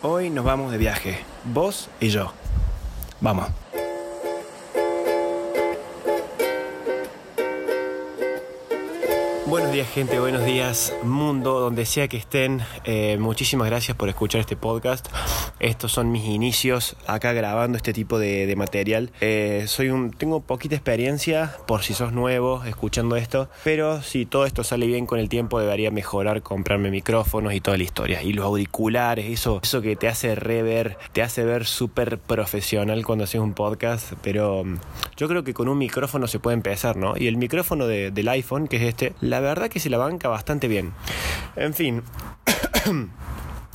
Hoy nos vamos de viaje, vos y yo. Vamos. Buenos días gente, buenos días mundo, donde sea que estén. Eh, muchísimas gracias por escuchar este podcast. Estos son mis inicios acá grabando este tipo de, material. Eh, soy un, tengo poquita experiencia por si sos nuevo escuchando esto, pero si todo esto sale bien con el tiempo debería mejorar, comprarme micrófonos y toda la historia. Y los auriculares, eso, eso que te hace rever, te hace ver súper profesional cuando haces un podcast, pero mm, yo creo que con un micrófono se puede empezar, ¿no? Y el micrófono del iPhone, que es este, la la verdad que se la banca bastante bien. En fin.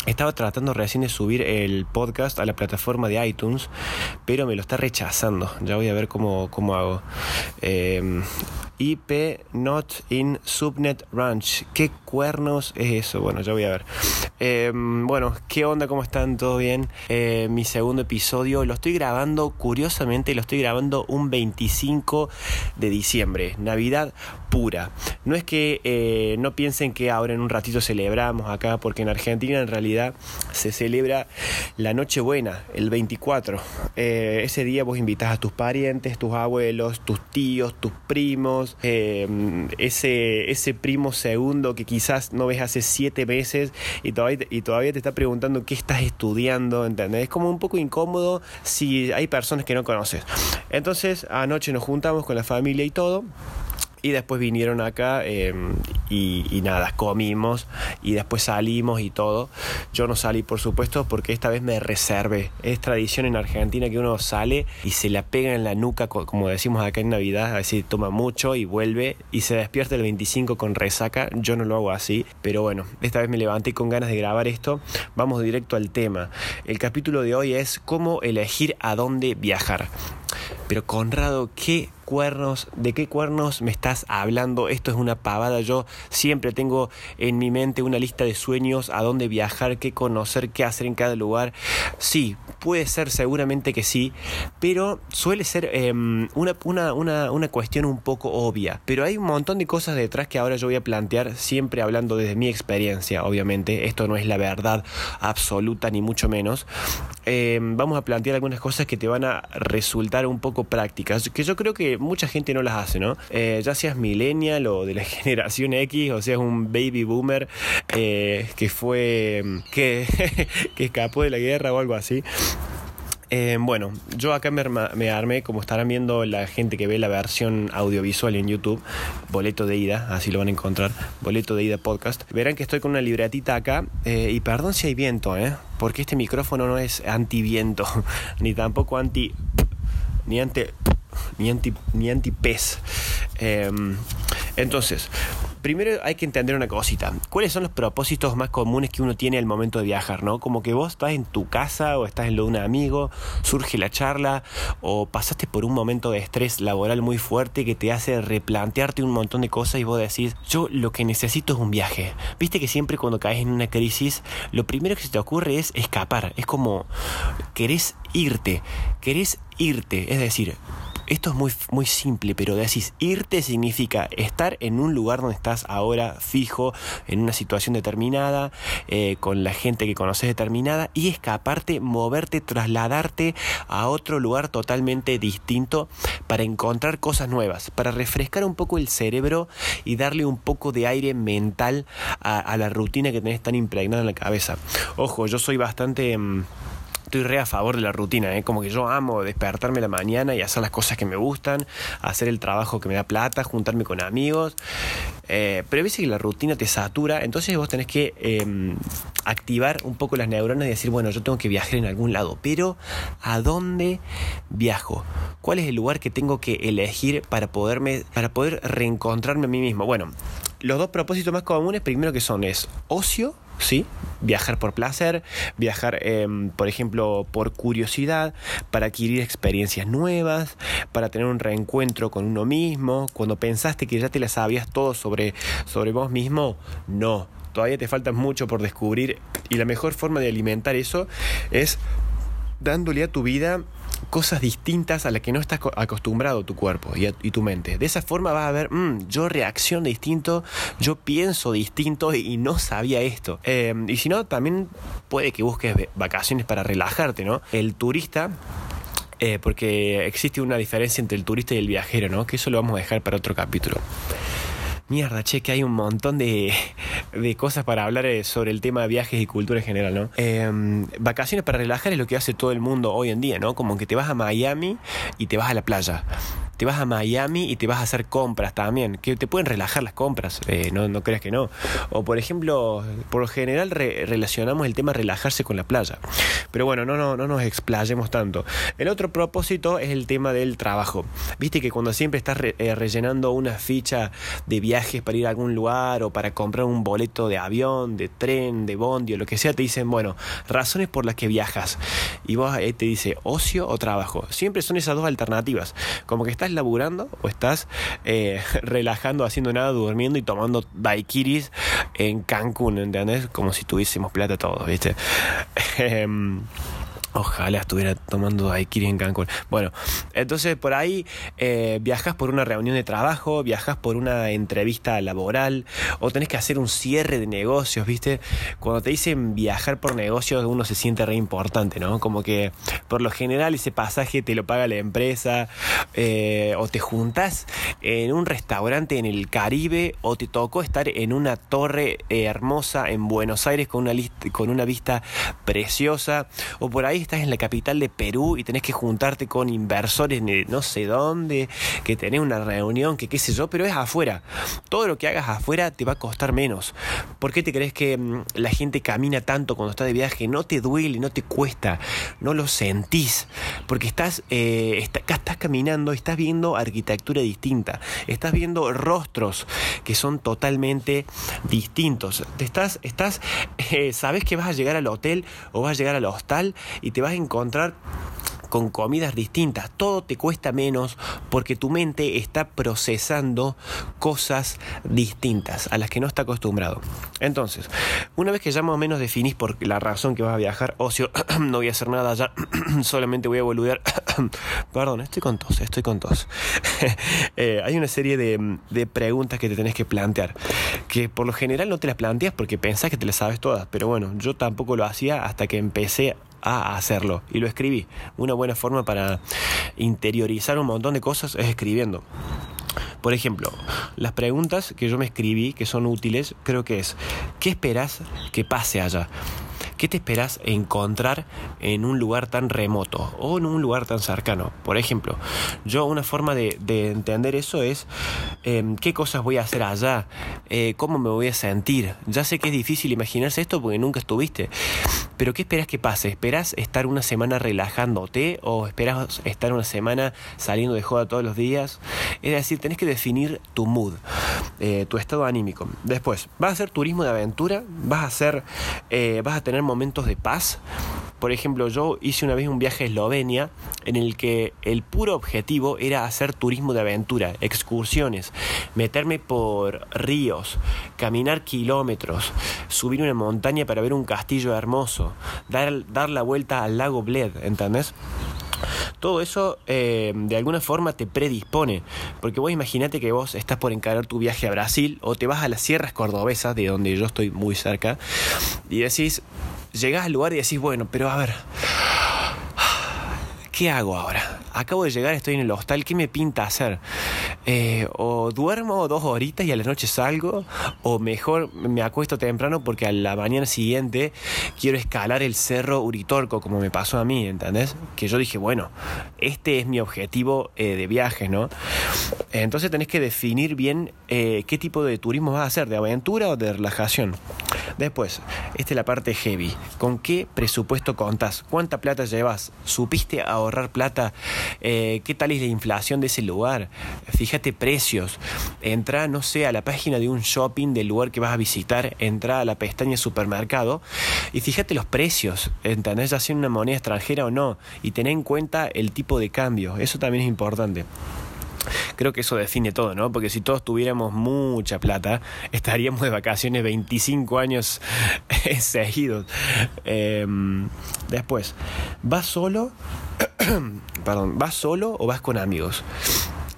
Estaba tratando recién de subir el podcast a la plataforma de iTunes, pero me lo está rechazando. Ya voy a ver cómo, cómo hago. Eh, IP Not in Subnet Ranch. ¿Qué cuernos es eso? Bueno, ya voy a ver. Em, bueno, ¿qué onda? ¿Cómo están? ¿Todo bien? Eh, mi segundo episodio lo estoy grabando, curiosamente, lo estoy grabando un 25 de diciembre. Navidad pura. No es que eh, no piensen que ahora en un ratito celebramos acá, porque en Argentina en realidad se celebra la Nochebuena, el 24. Eh, ese día vos invitas a tus parientes, tus abuelos, tus tíos, tus primos eh, ese, ese primo segundo que quizás no ves hace siete meses y todavía, y todavía te está preguntando qué estás estudiando, ¿entendés? Es como un poco incómodo si hay personas que no conoces. Entonces, anoche nos juntamos con la familia y todo. Y después vinieron acá em, y, nada, comimos y después salimos y todo. Yo no salí, por supuesto, porque esta vez me reservé. Es tradición en Argentina que uno sale y se la pega en la nuca, como decimos acá en Navidad, así toma mucho y vuelve y se despierta el 25 con resaca. Yo no lo hago así, pero bueno, esta vez me levanté con ganas de grabar esto. Vamos directo al tema. El capítulo de hoy es cómo elegir a dónde viajar. Pero Conrado, ¿qué cuernos, de qué cuernos me estás hablando? Esto es una pavada. Yo siempre tengo en mi mente una lista de sueños, a dónde viajar, qué conocer, qué hacer en cada lugar. Sí, puede ser seguramente que sí, pero suele ser em, una, una, una cuestión un poco obvia. Pero hay un montón de cosas detrás que ahora yo voy a plantear, siempre hablando desde mi experiencia, obviamente. Esto no es la verdad absoluta, ni mucho menos. Em, vamos a plantear algunas cosas que te van a resultar un poco prácticas, que yo creo que mucha gente no las hace, ¿no? Eh, ya seas millennial o de la generación X, o seas un baby boomer eh, que fue, que, que escapó de la guerra o algo así. Eh, bueno, yo acá me, armé, como estarán viendo la gente que ve la versión audiovisual en YouTube, boleto de ida, así lo van a encontrar, boleto de ida podcast. Verán que estoy con una libretita acá, y perdón si hay viento, ¿eh? porque este micrófono no es anti viento, ni tampoco anti ni anti ni anti anti em, entonces primero hay que entender una cosita. ¿Cuáles son los propósitos más comunes que uno tiene al momento de viajar, no? Como que vos estás en tu casa o estás en lo de un amigo, surge la charla o pasaste por un momento de estrés laboral muy fuerte que te hace replantearte un montón de cosas y vos decís, yo lo que necesito es un viaje. Viste que siempre cuando caes en una crisis, lo primero que se te ocurre es escapar. Es como querés irte, querés irte, es decir, esto es muy, muy simple, pero decís, irte significa estar en un lugar donde estás ahora fijo, en una situación determinada, eh, con la gente que conoces determinada, y escaparte, moverte, trasladarte a otro lugar totalmente distinto para encontrar cosas nuevas, para refrescar un poco el cerebro y darle un poco de aire mental a, la rutina que tenés tan impregnada en la cabeza. Ojo, yo soy bastante... Mm, estoy re a favor de la rutina, ¿eh? como que yo amo despertarme la mañana y hacer las cosas que me gustan, hacer el trabajo que me da plata, juntarme con amigos. Eh, pero a que la rutina te satura, entonces vos tenés que em, activar un poco las neuronas y decir, bueno, yo tengo que viajar en algún lado, pero ¿a dónde viajo? ¿Cuál es el lugar que tengo que elegir para poderme, para poder reencontrarme a mí mismo? Bueno, los dos propósitos más comunes, primero que son es ocio ¿sí? Viajar por placer, viajar, em, por ejemplo, por curiosidad, para adquirir experiencias nuevas, para tener un reencuentro con uno mismo. Cuando pensaste que ya te la sabías todo sobre, sobre vos mismo, no. Todavía te falta mucho por descubrir y la mejor forma de alimentar eso es dándole a tu vida cosas distintas a las que no estás acostumbrado tu cuerpo y, tu mente. De esa forma vas a ver, mm, yo reacciono distinto, yo pienso distinto y, no sabía esto. Em, y si no, también puede que busques vacaciones para relajarte, ¿no? El turista eh, porque existe una diferencia entre el turista y el viajero, ¿no? Que eso lo vamos a dejar para otro capítulo. Mierda, che, que hay un montón de, de cosas para hablar eh, sobre el tema de viajes y cultura en general, ¿no? Em, vacaciones para relajar es lo que hace todo el mundo hoy en día, ¿no? Como que te vas a Miami y te vas a la playa te vas a Miami y te vas a hacer compras también, que te pueden relajar las compras, eh, no, no creas que no. O por ejemplo, por lo general relacionamos el tema relajarse con la playa. Pero bueno, no, no, no nos explayemos tanto. El otro propósito es el tema del trabajo. Viste que cuando siempre estás eh, rellenando una ficha de viajes para ir a algún lugar o para comprar un boleto de avión, de tren, de bondi o lo que sea, te dicen, bueno, razones por las que viajas. Y vos ahí te dice ocio o trabajo. Siempre son esas dos alternativas. Como que estás laburando o estás eh, relajando, haciendo nada, durmiendo y tomando daiquiris en Cancún, ¿entendés? Como si tuviésemos plata todos, ¿viste? Ojalá estuviera tomando daiquiri en Cancún. Bueno, entonces por ahí eh, viajas por una reunión de trabajo, viajas por una entrevista laboral o tenés que hacer un cierre de negocios, ¿viste? Cuando te dicen viajar por negocios uno se siente re importante, ¿no? Como que por lo general ese pasaje te lo paga la empresa eh, o te juntas en un restaurante en el Caribe o te tocó estar en una torre hermosa en Buenos Aires con una, con una vista preciosa o por ahí estás en la capital de Perú y tenés que juntarte con inversores de no sé dónde, que tenés una reunión, que qué sé yo, pero es afuera. Todo lo que hagas afuera te va a costar menos. ¿Por qué te crees que mm, la gente camina tanto cuando está de viaje? No te duele, no te cuesta, no lo sentís, porque estás, eh, estás caminando, estás viendo arquitectura distinta, estás viendo rostros que son totalmente distintos. Te estás, estás, eh, sabes que vas a llegar al hotel o vas a llegar al hostal y te vas a encontrar con comidas distintas. Todo te cuesta menos porque tu mente está procesando cosas distintas a las que no está acostumbrado. Entonces, una vez que ya más o menos definís por la razón que vas a viajar, ocio, no voy a hacer nada ya, solamente voy a boludear. Perdón, estoy con tos, estoy con tos. Eh, hay una serie de, de preguntas que te tenés que plantear, que por lo general no te las planteas porque pensás que te las sabes todas, pero bueno, yo tampoco lo hacía hasta que empecé a hacerlo. Y lo escribí. Una buena forma para interiorizar un montón de cosas es escribiendo. Por ejemplo, las preguntas que yo me escribí, que son útiles, creo que es, ¿qué esperas que pase allá? ¿Qué te esperas encontrar en un lugar tan remoto o en un lugar tan cercano? Por ejemplo, yo una forma de, entender eso es em, qué cosas voy a hacer allá, eh, cómo me voy a sentir. Ya sé que es difícil imaginarse esto porque nunca estuviste, pero ¿qué esperas que pase? ¿Esperas estar una semana relajándote o esperas estar una semana saliendo de joda todos los días? Es decir, tenés que definir tu mood, eh, tu estado anímico. Después, ¿vas a hacer turismo de aventura? ¿Vas a hacer, eh, vas a tener momentos de paz. Por ejemplo, yo hice una vez un viaje a Eslovenia en el que el puro objetivo era hacer turismo de aventura, excursiones, meterme por ríos, caminar kilómetros, subir una montaña para ver un castillo hermoso, dar, dar la vuelta al lago Bled, ¿entendés? Todo eso eh, de alguna forma te predispone, porque vos imaginate que vos estás por encarar tu viaje a Brasil o te vas a las sierras cordobesas, de donde yo estoy muy cerca, y decís, llegás al lugar y decís, bueno, pero a ver, ¿qué hago ahora? Acabo de llegar, estoy en el hostal, ¿qué me pinta hacer? Eh, o duermo dos horitas y a la noche salgo, o mejor me acuesto temprano porque a la mañana siguiente quiero escalar el cerro Uritorco, como me pasó a mí, ¿entendés? Que yo dije, bueno, este es mi objetivo eh, de viaje, ¿no? Entonces tenés que definir bien eh, qué tipo de turismo vas a hacer, de aventura o de relajación. Después, esta es la parte heavy. ¿Con qué presupuesto contás? ¿Cuánta plata llevas? ¿Supiste ahorrar plata? ¿Qué tal es la inflación de ese lugar? Fíjate fíjate precios. Entra, no sé, a la página de un shopping del lugar que vas a visitar, entra a la pestaña supermercado y fíjate los precios, ¿entendés? Ya sea una moneda extranjera o no, y ten en cuenta el tipo de cambio, eso también es importante. Creo que eso define todo, ¿no? Porque si todos tuviéramos mucha plata, estaríamos de vacaciones 25 años seguidos. Em, después, ¿vas solo perdón, ¿vas solo o vas con amigos?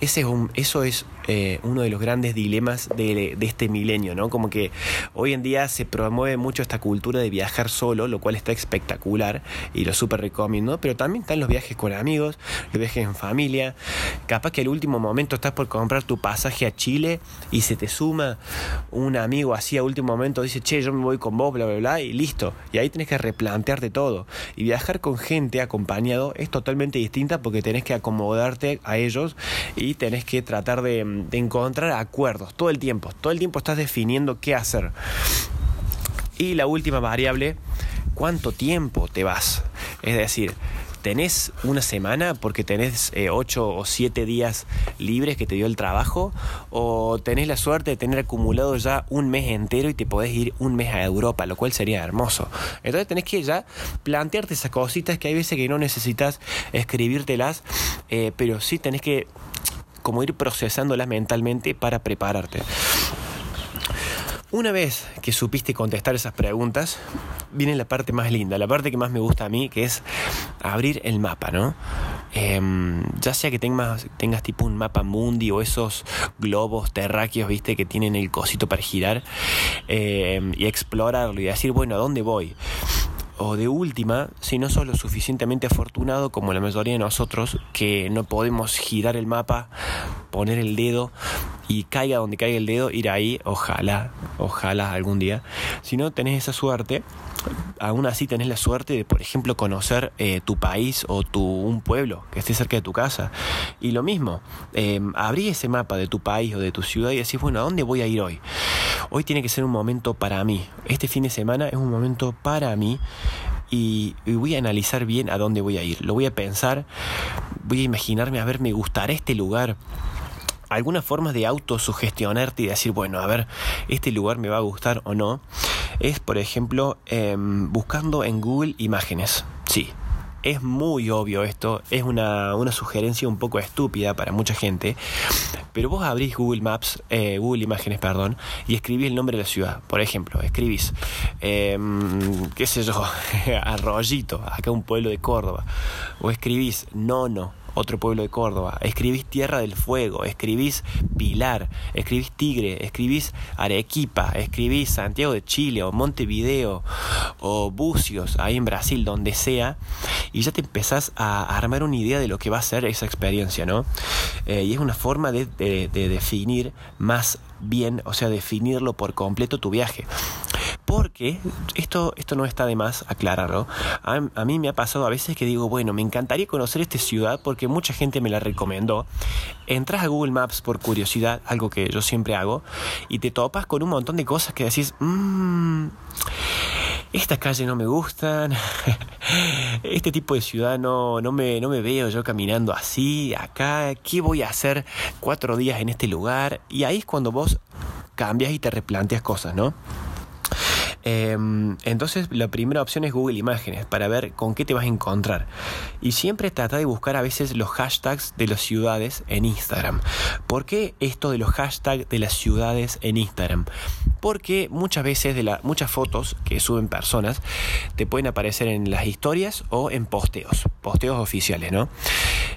Ese es un, eso es eh, uno de los grandes dilemas de, este milenio, ¿no? Como que hoy en día se promueve mucho esta cultura de viajar solo, lo cual está espectacular y lo súper recomiendo, pero también están los viajes con amigos, los viajes en familia. Capaz que al último momento estás por comprar tu pasaje a Chile y se te suma un amigo así a último momento, dice, che, yo me voy con vos, bla, bla, bla, y listo. Y ahí tenés que replantearte todo. Y viajar con gente acompañado es totalmente distinta porque tenés que acomodarte a ellos y tenés que tratar de encontrar acuerdos todo el tiempo. Todo el tiempo estás definiendo qué hacer. Y la última variable, ¿cuánto tiempo te vas? Es decir, ¿tenés una semana porque tenés 8 eh, o 7 días libres que te dio el trabajo? ¿O tenés la suerte de tener acumulado ya un mes entero y te podés ir un mes a Europa, lo cual sería hermoso? Entonces tenés que ya plantearte esas cositas que hay veces que no necesitas escribírtelas, eh, pero sí tenés que como ir procesándolas mentalmente para prepararte. Una vez que supiste contestar esas preguntas, viene la parte más linda, la parte que más me gusta a mí, que es abrir el mapa, ¿no? Em, ya sea que tengas, tipo un mapa mundi o esos globos terráqueos, viste, que tienen el cosito para girar, em, y explorarlo y decir, bueno, ¿a dónde voy? O de última, si no sos lo suficientemente afortunado como la mayoría de nosotros, que no podemos girar el mapa, poner el dedo y caiga donde caiga el dedo, ir ahí, ojalá, ojalá algún día. Si no tenés esa suerte, aún así tenés la suerte de, por ejemplo, conocer eh, tu país o tu, un pueblo que esté cerca de tu casa. Y lo mismo, eh, abrí ese mapa de tu país o de tu ciudad y decís, bueno, ¿a dónde voy a ir hoy? Hoy tiene que ser un momento para mí. Este fin de semana es un momento para mí y, voy a analizar bien a dónde voy a ir. Lo voy a pensar, voy a imaginarme, a ver, me gustará este lugar algunas formas de autosugestionarte y decir, bueno, a ver, este lugar me va a gustar o no, es, por ejemplo, em, buscando en Google imágenes. Sí, es muy obvio esto, es una, sugerencia un poco estúpida para mucha gente, pero vos abrís Google Maps, eh, Google Imágenes, perdón, y escribís el nombre de la ciudad. Por ejemplo, escribís, em, qué sé yo, Arroyito, acá un pueblo de Córdoba, o escribís Nono otro pueblo de Córdoba, escribís Tierra del Fuego, escribís Pilar, escribís Tigre, escribís Arequipa, escribís Santiago de Chile o Montevideo o Bucios, ahí en Brasil, donde sea, y ya te empezás a armar una idea de lo que va a ser esa experiencia, ¿no? Eh, y es una forma de, de definir más bien, o sea, definirlo por completo tu viaje. Porque esto, esto no está de más aclararlo. A, mí me ha pasado a veces que digo, bueno, me encantaría conocer esta ciudad porque mucha gente me la recomendó. Entras a Google Maps por curiosidad, algo que yo siempre hago, y te topas con un montón de cosas que decís, mmm, esta calle no me gustan, este tipo de ciudad no, no, me, no me veo yo caminando así, acá, ¿qué voy a hacer cuatro días en este lugar? Y ahí es cuando vos cambias y te replanteas cosas, ¿no? Em, entonces la primera opción es Google Imágenes para ver con qué te vas a encontrar. Y siempre trata de buscar a veces los hashtags de las ciudades en Instagram. ¿Por qué esto de los hashtags de las ciudades en Instagram? Porque muchas veces de la, muchas fotos que suben personas te pueden aparecer en las historias o en posteos, posteos oficiales, ¿no?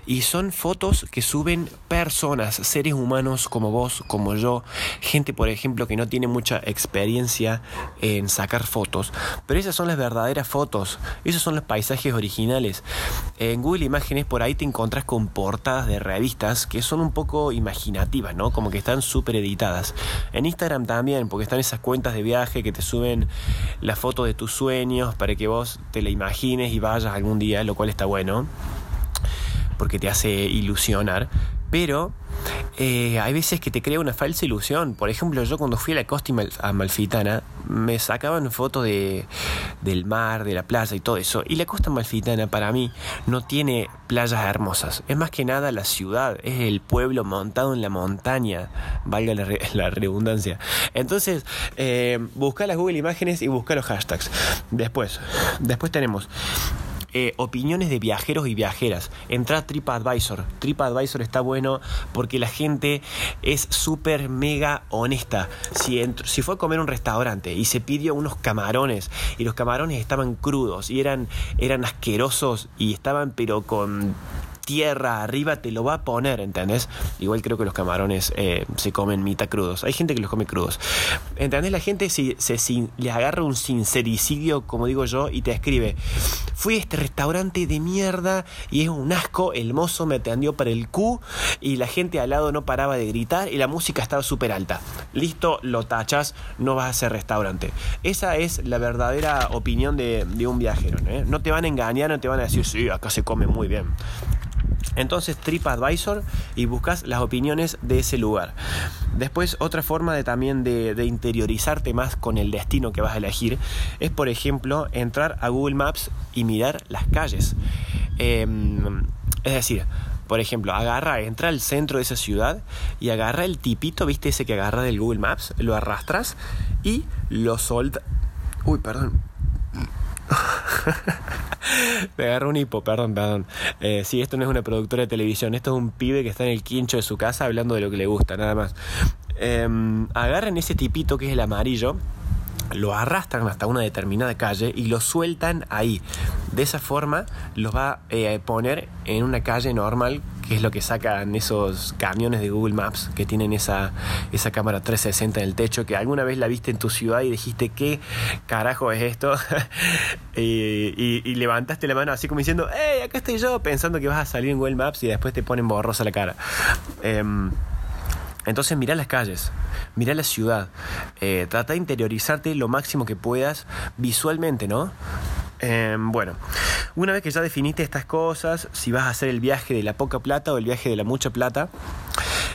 Y son fotos que suben personas, seres humanos como vos, como yo, gente por ejemplo que no tiene mucha experiencia en sacar fotos, pero esas son las verdaderas fotos, esos son los paisajes originales. En Google Imágenes por ahí te encontrás con portadas de revistas que son un poco imaginativas, ¿no? Como que están súper editadas. En Instagram también, porque están esas cuentas de viaje que te suben la foto de tus sueños para que vos te la imagines y vayas algún día, lo cual está bueno porque te hace ilusionar, pero eh, hay veces que te crea una falsa ilusión. Por ejemplo, yo cuando fui a la costa amalfitana, me sacaban fotos de, del mar, de la playa y todo eso. Y la costa amalfitana para mí no tiene playas hermosas. Es más que nada la ciudad, es el pueblo montado en la montaña, valga la, redundancia. Entonces, eh, busca las Google Imágenes y busca los hashtags. Después, después tenemos eh, opiniones de viajeros y viajeras. Entra TripAdvisor. TripAdvisor está bueno porque la gente es súper mega honesta. Si, si fue a comer un restaurante y se pidió unos camarones y los camarones estaban crudos y eran, eran asquerosos y estaban pero con tierra arriba te lo va a poner, ¿entendés? Igual creo que los camarones eh, se comen mitad crudos. Hay gente que los come crudos. ¿Entendés? La gente se, se, le agarra un sincericidio, como digo yo, y te escribe, fui a este restaurante de mierda y es un asco, el mozo me atendió para el Q y la gente al lado no paraba de gritar y la música estaba súper alta. Listo, lo tachas, no vas a hacer restaurante. Esa es la verdadera opinión de, un viajero. ¿no? no te van a engañar, no te van a decir, sí, acá se come muy bien. Entonces TripAdvisor y buscas las opiniones de ese lugar. Después otra forma de también de, interiorizarte más con el destino que vas a elegir es por ejemplo entrar a Google Maps y mirar las calles. Em, es decir, por ejemplo, agarra, entra al centro de esa ciudad y agarra el tipito, ¿viste ese que agarra del Google Maps? Lo arrastras y lo solta. Uy, perdón. Me agarro un hipo, perdón, perdón. Eh, sí, esto no es una productora de televisión, esto es un pibe que está en el quincho de su casa hablando de lo que le gusta, nada más. Em, agarran ese tipito que es el amarillo, lo arrastran hasta una determinada calle y lo sueltan ahí. De esa forma los va a eh, poner en una calle normal, que es lo que sacan esos camiones de Google Maps que tienen esa, esa cámara 360 en el techo, que alguna vez la viste en tu ciudad y dijiste, ¿qué carajo es esto? y, levantaste la mano así como diciendo, ¡hey, acá estoy yo! Pensando que vas a salir en Google Maps y después te ponen borrosa la cara. Em, entonces mira las calles, mira la ciudad, eh, trata de interiorizarte lo máximo que puedas visualmente, ¿no? Em, bueno, una vez que ya definiste estas cosas, si vas a hacer el viaje de la poca plata o el viaje de la mucha plata,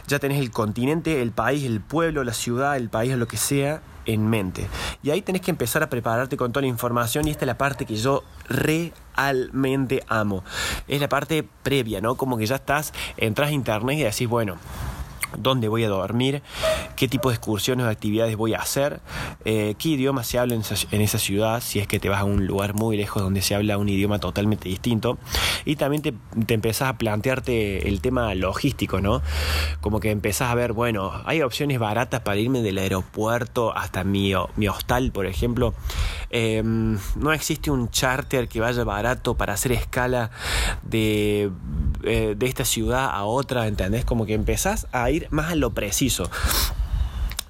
ya tenés el continente, el país, el pueblo, la ciudad, el país lo que sea en mente. Y ahí tenés que empezar a prepararte con toda la información y esta es la parte que yo realmente amo. Es la parte previa, ¿no? Como que ya estás, entras a internet y decís, bueno, dónde voy a dormir, qué tipo de excursiones o actividades voy a hacer, eh, qué idioma se habla en esa, ciudad, si es que te vas a un lugar muy lejos donde se habla un idioma totalmente distinto. Y también te, te empezás a plantearte el tema logístico, ¿no? Como que empezás a ver, bueno, hay opciones baratas para irme del aeropuerto hasta mi, mi hostal, por ejemplo. Em, no existe un charter que vaya barato para hacer escala de, eh, de esta ciudad a otra, ¿entendés? Como que empezás a ir más a lo preciso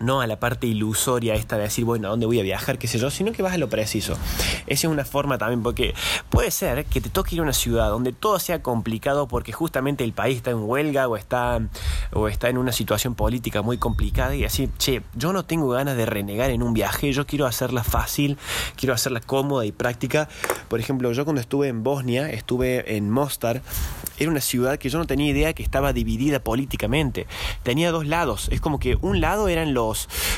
no a la parte ilusoria esta de decir, bueno, ¿a dónde voy a viajar? qué sé yo, sino que vas a lo preciso. Esa es una forma también, porque puede ser que te toque ir a una ciudad donde todo sea complicado porque justamente el país está en huelga o está, o está en una situación política muy complicada y así, che, yo no tengo ganas de renegar en un viaje, yo quiero hacerla fácil, quiero hacerla cómoda y práctica. Por ejemplo, yo cuando estuve en Bosnia, estuve en Mostar, era una ciudad que yo no tenía idea que estaba dividida políticamente. Tenía dos lados. Es como que un lado eran los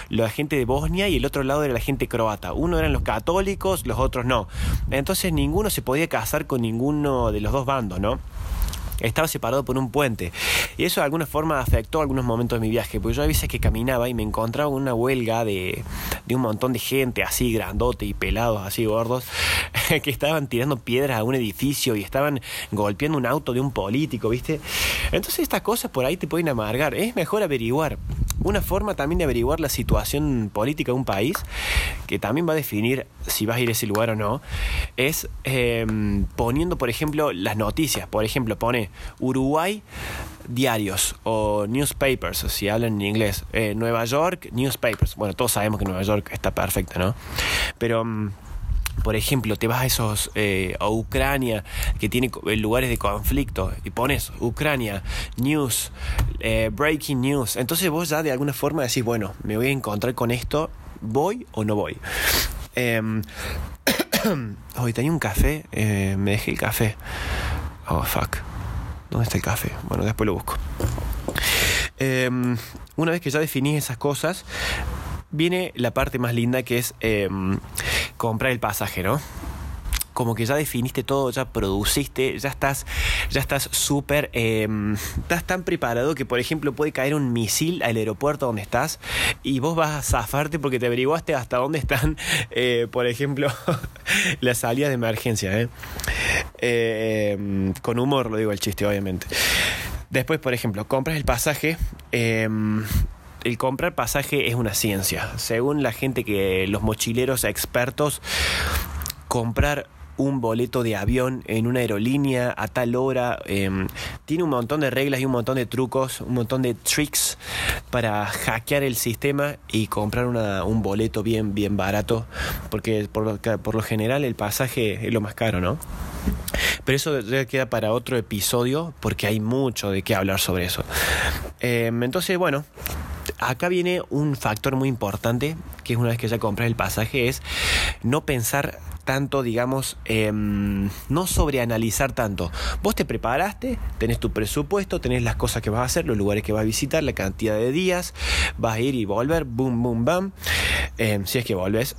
la gente de Bosnia y el otro lado era la gente croata. Uno eran los católicos, los otros no. Entonces ninguno se podía casar con ninguno de los dos bandos, ¿no? estaba separado por un puente. Y eso de alguna forma afectó algunos momentos de mi viaje, porque yo a veces que caminaba y me encontraba en una huelga de, de un montón de gente así grandote y pelados, así gordos, que estaban tirando piedras a un edificio y estaban golpeando un auto de un político, ¿viste? Entonces estas cosas por ahí te pueden amargar. Es mejor averiguar. Una forma también de averiguar la situación política de un país, que también va a definir si vas a ir a ese lugar o no, es em, poniendo, por ejemplo, las noticias. Por ejemplo, pone Uruguay diarios o newspapers, si hablan en inglés. Eh, Nueva York, newspapers. Bueno, todos sabemos que Nueva York está perfecto, ¿no? Pero em, por ejemplo, te vas a esos eh, a Ucrania que tiene eh, lugares de conflicto y pones Ucrania news eh, breaking news, entonces vos ya de alguna forma decís bueno me voy a encontrar con esto, voy o no voy. Em, hoy tenía un café, me dejé el café. Oh fuck, ¿dónde está el café? Bueno, después lo busco. Em, una vez que ya definís esas cosas, viene la parte más linda que es em, comprar el pasaje, ¿no? como que ya definiste todo, ya produciste, ya estás, ya estás súper, em, estás tan preparado que por ejemplo puede caer un misil al aeropuerto donde estás y vos vas a zafarte porque te averiguaste hasta dónde están, eh, por ejemplo, las salidas de emergencia. ¿eh? Eh, con humor lo digo el chiste, obviamente. Después, por ejemplo, compras el pasaje. Em, el comprar pasaje es una ciencia. Según la gente que, los mochileros expertos, comprar un boleto de avión en una aerolínea a tal hora. Em, tiene un montón de reglas y un montón de trucos, un montón de tricks para hackear el sistema y comprar un boleto bien, bien barato. Porque por lo, general el pasaje es lo más caro, ¿no? Pero eso ya queda para otro episodio porque hay mucho de qué hablar sobre eso. Em, entonces, bueno, acá viene un factor muy importante, que es una vez que ya compras el pasaje, es no pensar tanto, digamos, em, no sobreanalizar tanto. Vos te preparaste, tenés tu presupuesto, tenés las cosas que vas a hacer, los lugares que vas a visitar, la cantidad de días, vas a ir y volver, boom, boom, bam. Em, si es que volves,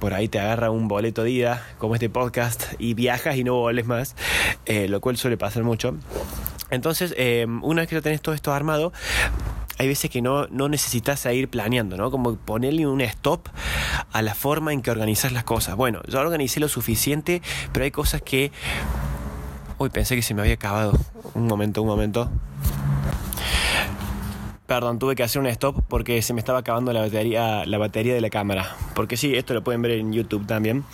por ahí te agarra un boleto de ida, como este podcast, y viajas y no volves más, eh, lo cual suele pasar mucho. Entonces, em, una vez que ya tenés todo esto armado, hay veces que no, no necesitas ir planeando, ¿no? Como ponerle un stop a la forma en que organizas las cosas. Bueno, yo organicé lo suficiente, pero hay cosas que... Uy, pensé que se me había acabado. Un momento, un momento. Perdón, tuve que hacer un stop porque se me estaba acabando la batería, la batería de la cámara. Porque sí, esto lo pueden ver en YouTube también.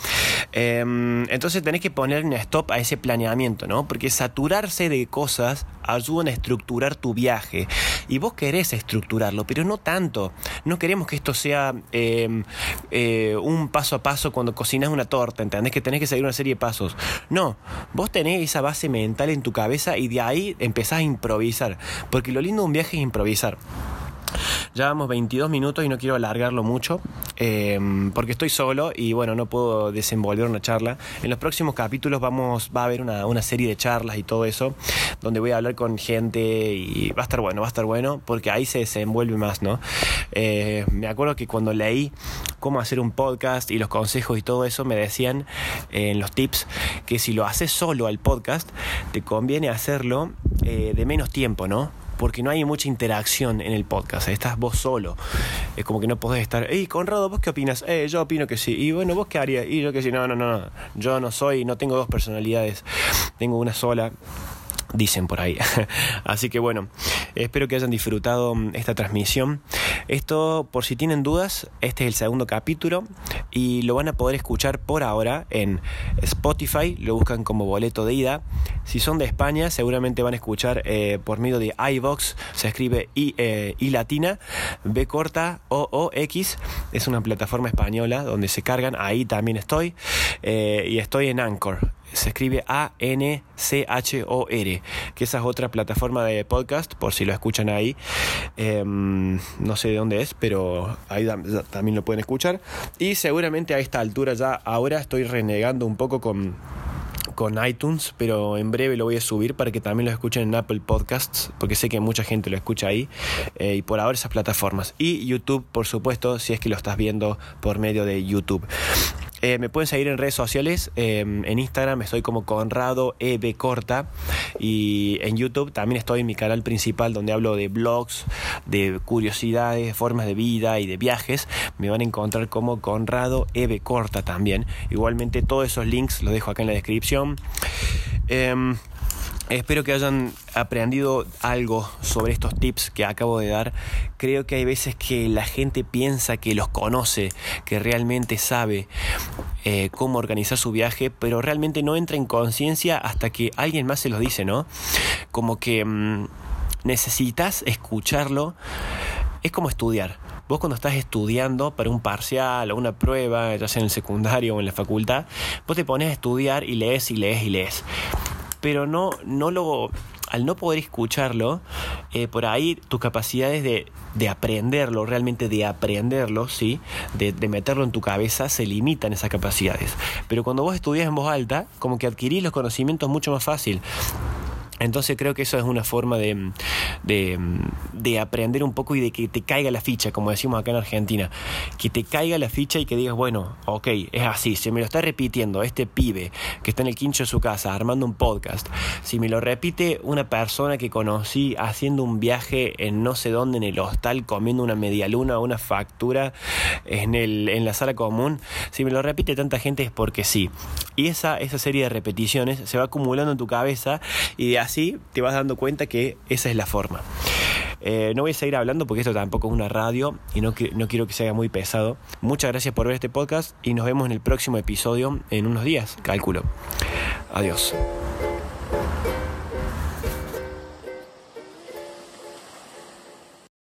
Em, entonces tenés que poner un stop a ese planeamiento, ¿no? Porque saturarse de cosas ayuda a estructurar tu viaje. Y vos querés estructurarlo, pero no tanto. No queremos que esto sea em, eh, un paso a paso cuando cocinas una torta, ¿entendés? Que tenés que seguir una serie de pasos. No, vos tenés esa base mental en tu cabeza y de ahí empezás a improvisar. Porque lo lindo de un viaje es improvisar. Ya vamos 22 minutos y no quiero alargarlo mucho em, porque estoy solo y bueno, no puedo desenvolver una charla. En los próximos capítulos vamos, va a haber una, una serie de charlas y todo eso donde voy a hablar con gente y va a estar bueno, va a estar bueno porque ahí se desenvuelve más, ¿no? Eh, me acuerdo que cuando leí cómo hacer un podcast y los consejos y todo eso, me decían en los tips que si lo haces solo al podcast, te conviene hacerlo eh, de menos tiempo, ¿no? Porque no hay mucha interacción en el podcast. Estás vos solo. Es como que no podés estar, hey, Conrado, ¿vos qué opinas? Eh, yo opino que sí. Y bueno, ¿vos qué harías? Y yo que sí. No, no, no, no. Yo no soy, no tengo dos personalidades. Tengo una sola dicen por ahí. Así que bueno, espero que hayan disfrutado mm, esta transmisión. Esto, por si tienen dudas, este es el segundo capítulo y lo van a poder escuchar por ahora en Spotify, lo buscan como boleto de ida. Si son de España, seguramente van a escuchar eh, por medio de iVox, se escribe I, eh, I latina, B corta, O, O, X, es una plataforma española donde se cargan, ahí también estoy, eh, y estoy en Anchor se escribe A-N-C-H-O-R, que esa es otra plataforma de podcast, por si lo escuchan ahí. Em, no sé de dónde es, pero ahí también lo pueden escuchar. Y seguramente a esta altura ya, ahora estoy renegando un poco con con iTunes, pero en breve lo voy a subir para que también lo escuchen en Apple Podcasts, porque sé que mucha gente lo escucha ahí, eh, y por ahora esas plataformas. Y YouTube, por supuesto, si es que lo estás viendo por medio de YouTube. Eh, me pueden seguir en redes sociales. Em, en Instagram estoy como Conrado EB Corta. Y en YouTube también estoy en mi canal principal donde hablo de blogs, de curiosidades, formas de vida y de viajes. Me van a encontrar como Conrado EB Corta también. Igualmente todos esos links los dejo acá en la descripción. Em, Espero que hayan aprendido algo sobre estos tips que acabo de dar. Creo que hay veces que la gente piensa que los conoce, que realmente sabe eh, cómo organizar su viaje, pero realmente no entra en conciencia hasta que alguien más se los dice, ¿no? Como que mm, necesitas escucharlo. Es como estudiar. Vos cuando estás estudiando para un parcial o una prueba, ya sea en el secundario o en la facultad, vos te pones a estudiar y lees y lees y lees pero no, no lo, al no poder escucharlo, eh, por ahí tus capacidades de, de, aprenderlo, realmente de aprenderlo, ¿sí? De, de, meterlo en tu cabeza, se limitan esas capacidades. Pero cuando vos estudias en voz alta, como que adquirís los conocimientos mucho más fácil. Entonces creo que eso es una forma de, de, aprender un poco y de que te caiga la ficha, como decimos acá en Argentina. Que te caiga la ficha y que digas, bueno, ok, es así. Si me lo está repitiendo este pibe que está en el quincho de su casa armando un podcast, si me lo repite una persona que conocí haciendo un viaje en no sé dónde, en el hostal, comiendo una media luna o una factura en, el, en la sala común, si me lo repite tanta gente es porque sí. Y esa, esa serie de repeticiones se va acumulando en tu cabeza y de así te vas dando cuenta que esa es la forma. Eh, no voy a seguir hablando porque esto tampoco es una radio y no, no quiero que sea muy pesado. Muchas gracias por ver este podcast y nos vemos en el próximo episodio en unos días, cálculo. Adiós.